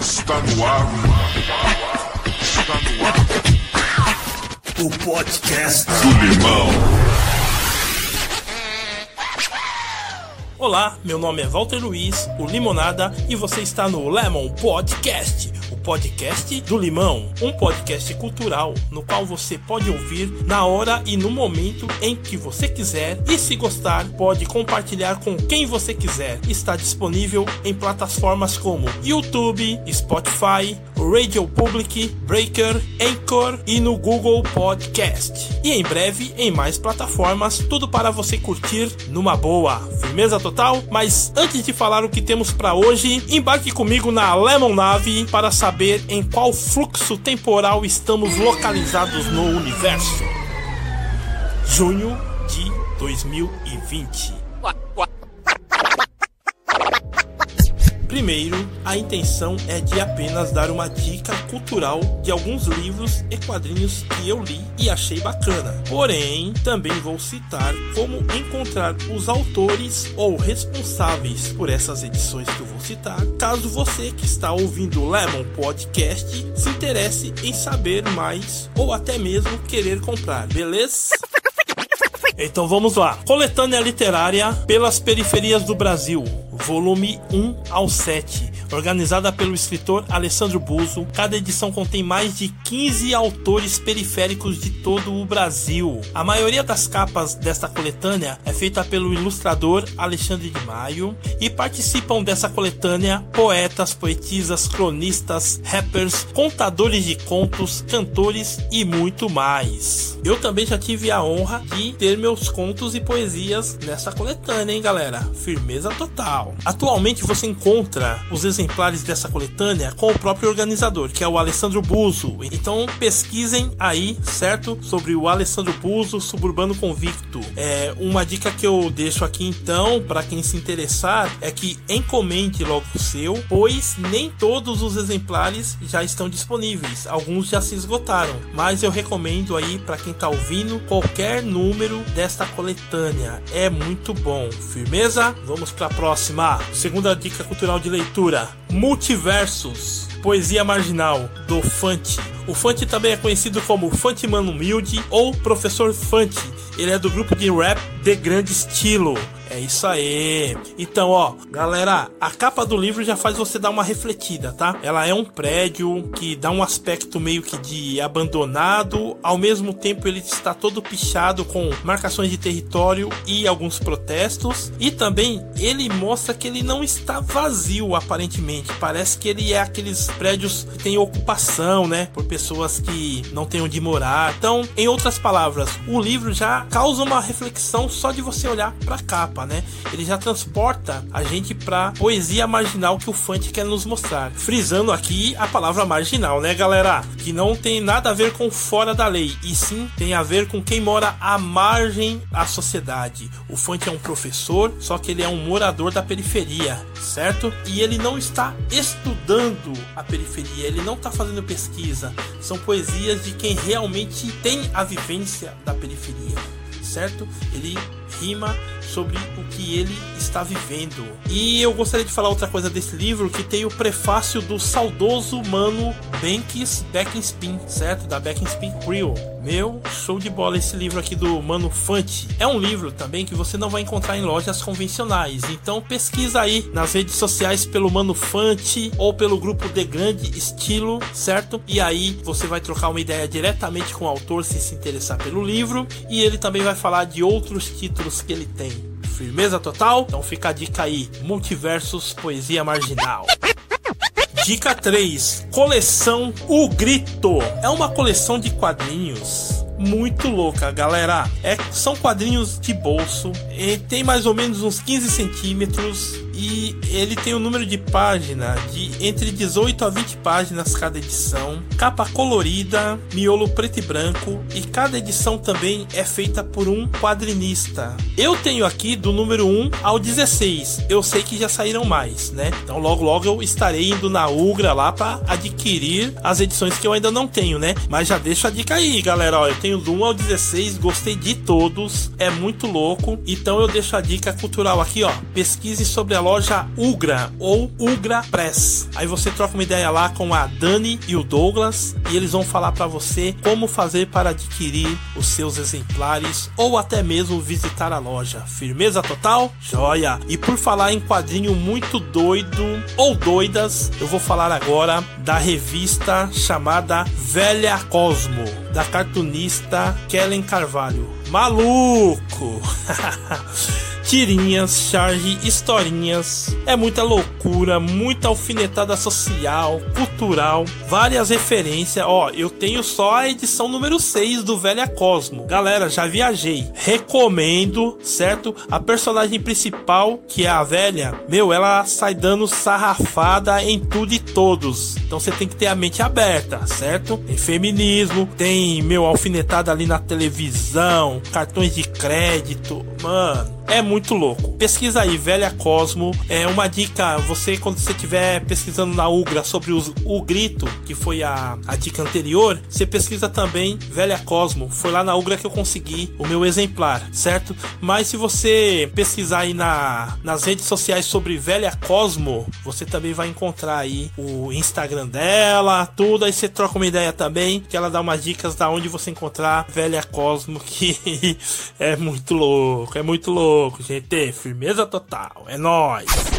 Está no ar. Está no ar. O podcast Do Limão. Olá, meu nome é Walter Luiz, o Limonada, e você está no Lemon Podcast, o podcast do Limão, um podcast cultural no qual você pode ouvir na hora e no momento em que você quiser, e se gostar, pode compartilhar com quem você quiser. Está disponível em plataformas como YouTube, Spotify, Radio Public, Breaker, Anchor e no Google Podcast. E em breve em mais plataformas, tudo para você curtir numa boa. Firmeza total? Mas antes de falar o que temos para hoje, embarque comigo na Lemon Nave para saber em qual fluxo temporal estamos localizados no universo. Junho de 2020. Primeiro, a intenção é de apenas dar uma dica cultural de alguns livros e quadrinhos que eu li e achei bacana. Porém, também vou citar como encontrar os autores ou responsáveis por essas edições que eu vou citar, caso você que está ouvindo o Lemon Podcast se interesse em saber mais ou até mesmo querer comprar, beleza? Então vamos lá. Coletânea literária pelas periferias do Brasil, volume 1 ao 7, organizada pelo escritor Alessandro Buzo. Cada edição contém mais de 15 autores periféricos de todo o Brasil. A maioria das capas desta coletânea é feita pelo ilustrador Alexandre de Maio e participam dessa coletânea poetas, poetisas, cronistas, rappers, contadores de contos, cantores e muito mais. Eu também já tive a honra de ter meus contos e poesias nessa coletânea, hein, galera? Firmeza total. Atualmente você encontra os exemplares dessa coletânea com o próprio organizador, que é o Alessandro Buzo. Então pesquisem aí, certo? Sobre o Alessandro Buzo, Suburbano Convicto. É uma dica que eu deixo aqui então, para quem se interessar, é que encomende logo o seu, pois nem todos os exemplares já estão disponíveis. Alguns já se esgotaram, mas eu recomendo aí para quem tá ouvindo qualquer número desta coletânea. É muito bom. Firmeza? Vamos para a próxima. Segunda dica cultural de leitura: Multiversos. Poesia marginal do Fante. O Fante também é conhecido como Fante Mano Humilde ou Professor Fante. Ele é do grupo de rap De Grande Estilo. É isso aí. Então, ó, galera, a capa do livro já faz você dar uma refletida, tá? Ela é um prédio que dá um aspecto meio que de abandonado, ao mesmo tempo ele está todo pichado com marcações de território e alguns protestos, e também ele mostra que ele não está vazio aparentemente. Parece que ele é aqueles prédios que tem ocupação, né, por pessoas que não têm onde morar. Então, em outras palavras, o livro já causa uma reflexão só de você olhar para a capa né? Ele já transporta a gente pra poesia marginal que o Fante quer nos mostrar. Frisando aqui a palavra marginal, né, galera? Que não tem nada a ver com fora da lei, e sim tem a ver com quem mora à margem da sociedade. O Fante é um professor, só que ele é um morador da periferia, certo? E ele não está estudando a periferia, ele não está fazendo pesquisa. São poesias de quem realmente tem a vivência da periferia, certo? Ele rima sobre o que ele está vivendo. E eu gostaria de falar outra coisa desse livro que tem o prefácio do saudoso mano Banks Beckenspin, certo? Da Beckenspin Crew. Meu, show de bola esse livro aqui do Mano Fante. É um livro também que você não vai encontrar em lojas convencionais. Então pesquisa aí nas redes sociais pelo Mano Fante ou pelo grupo The Grande Estilo, certo? E aí você vai trocar uma ideia diretamente com o autor se se interessar pelo livro e ele também vai falar de outros títulos que ele tem. Firmeza total? Então fica a dica aí: Multiversos Poesia Marginal. Dica 3: Coleção O Grito. É uma coleção de quadrinhos muito louca, galera. É, são quadrinhos de bolso. E tem mais ou menos uns 15 centímetros. E ele tem um número de página de entre 18 a 20 páginas cada edição. Capa colorida, miolo preto e branco. E cada edição também é feita por um quadrinista. Eu tenho aqui do número 1 ao 16. Eu sei que já saíram mais, né? Então logo logo eu estarei indo na Ugra lá para adquirir as edições que eu ainda não tenho, né? Mas já deixo a dica aí, galera. Ó, eu tenho do 1 ao 16, gostei de todos. É muito louco. Então eu deixo a dica cultural aqui, ó. Pesquise sobre a loja Ugra ou Ugra Press. Aí você troca uma ideia lá com a Dani e o Douglas e eles vão falar para você como fazer para adquirir os seus exemplares ou até mesmo visitar a loja. Firmeza total? Joia! E por falar em quadrinho muito doido ou doidas, eu vou falar agora da revista chamada Velha Cosmo, da cartunista Kellen Carvalho. Maluco! tirinhas, charge, historinhas. É muita loucura, muita alfinetada social, cultural, várias referências. Ó, eu tenho só a edição número 6 do Velha Cosmo. Galera, já viajei. Recomendo, certo? A personagem principal, que é a velha, meu, ela sai dando sarrafada em tudo e todos. Então você tem que ter a mente aberta, certo? Tem feminismo, tem, meu, alfinetada ali na televisão, cartões de crédito. Mano, é muito louco. Pesquisa aí, Velha Cosmo. É uma dica, você quando você estiver pesquisando na Ugra sobre os, o grito, que foi a, a dica anterior, você pesquisa também Velha Cosmo. Foi lá na Ugra que eu consegui o meu exemplar, certo? Mas se você pesquisar aí na, nas redes sociais sobre Velha Cosmo, você também vai encontrar aí o Instagram dela, tudo. Aí você troca uma ideia também, que ela dá umas dicas da onde você encontrar Velha Cosmo, que é muito louco, é muito louco louco, gente. Firmeza total. É nóis.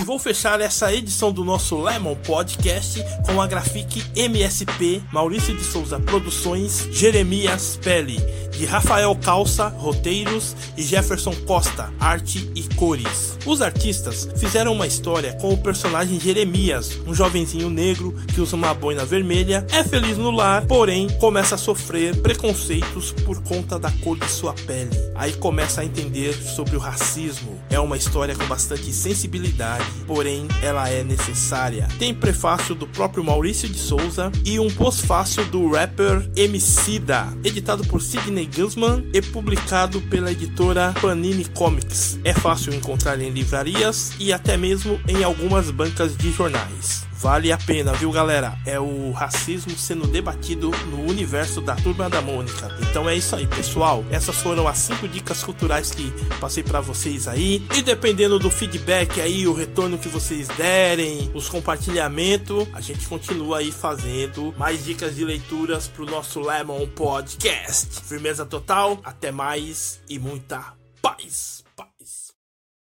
E vou fechar essa edição do nosso Lemon Podcast com a Grafique MSP, Maurício de Souza Produções, Jeremias Pele de Rafael Calça, roteiros, e Jefferson Costa, arte e cores. Os artistas fizeram uma história com o personagem Jeremias, um jovenzinho negro que usa uma boina vermelha, é feliz no lar, porém começa a sofrer preconceitos por conta da cor de sua pele. Aí começa a entender sobre o racismo. É uma história com bastante sensibilidade, porém ela é necessária. Tem prefácio do próprio Maurício de Souza e um pós-fácil do rapper Emicida, editado por Sidney Guzman e publicado pela editora Panini Comics. É fácil encontrar em livrarias e até mesmo em algumas bancas de jornais. Vale a pena, viu, galera? É o racismo sendo debatido no universo da Turma da Mônica. Então é isso aí, pessoal. Essas foram as cinco dicas culturais que passei para vocês aí. E dependendo do feedback aí, o retorno que vocês derem, os compartilhamentos, a gente continua aí fazendo mais dicas de leituras pro nosso Lemon Podcast. Firmeza total, até mais e muita paz.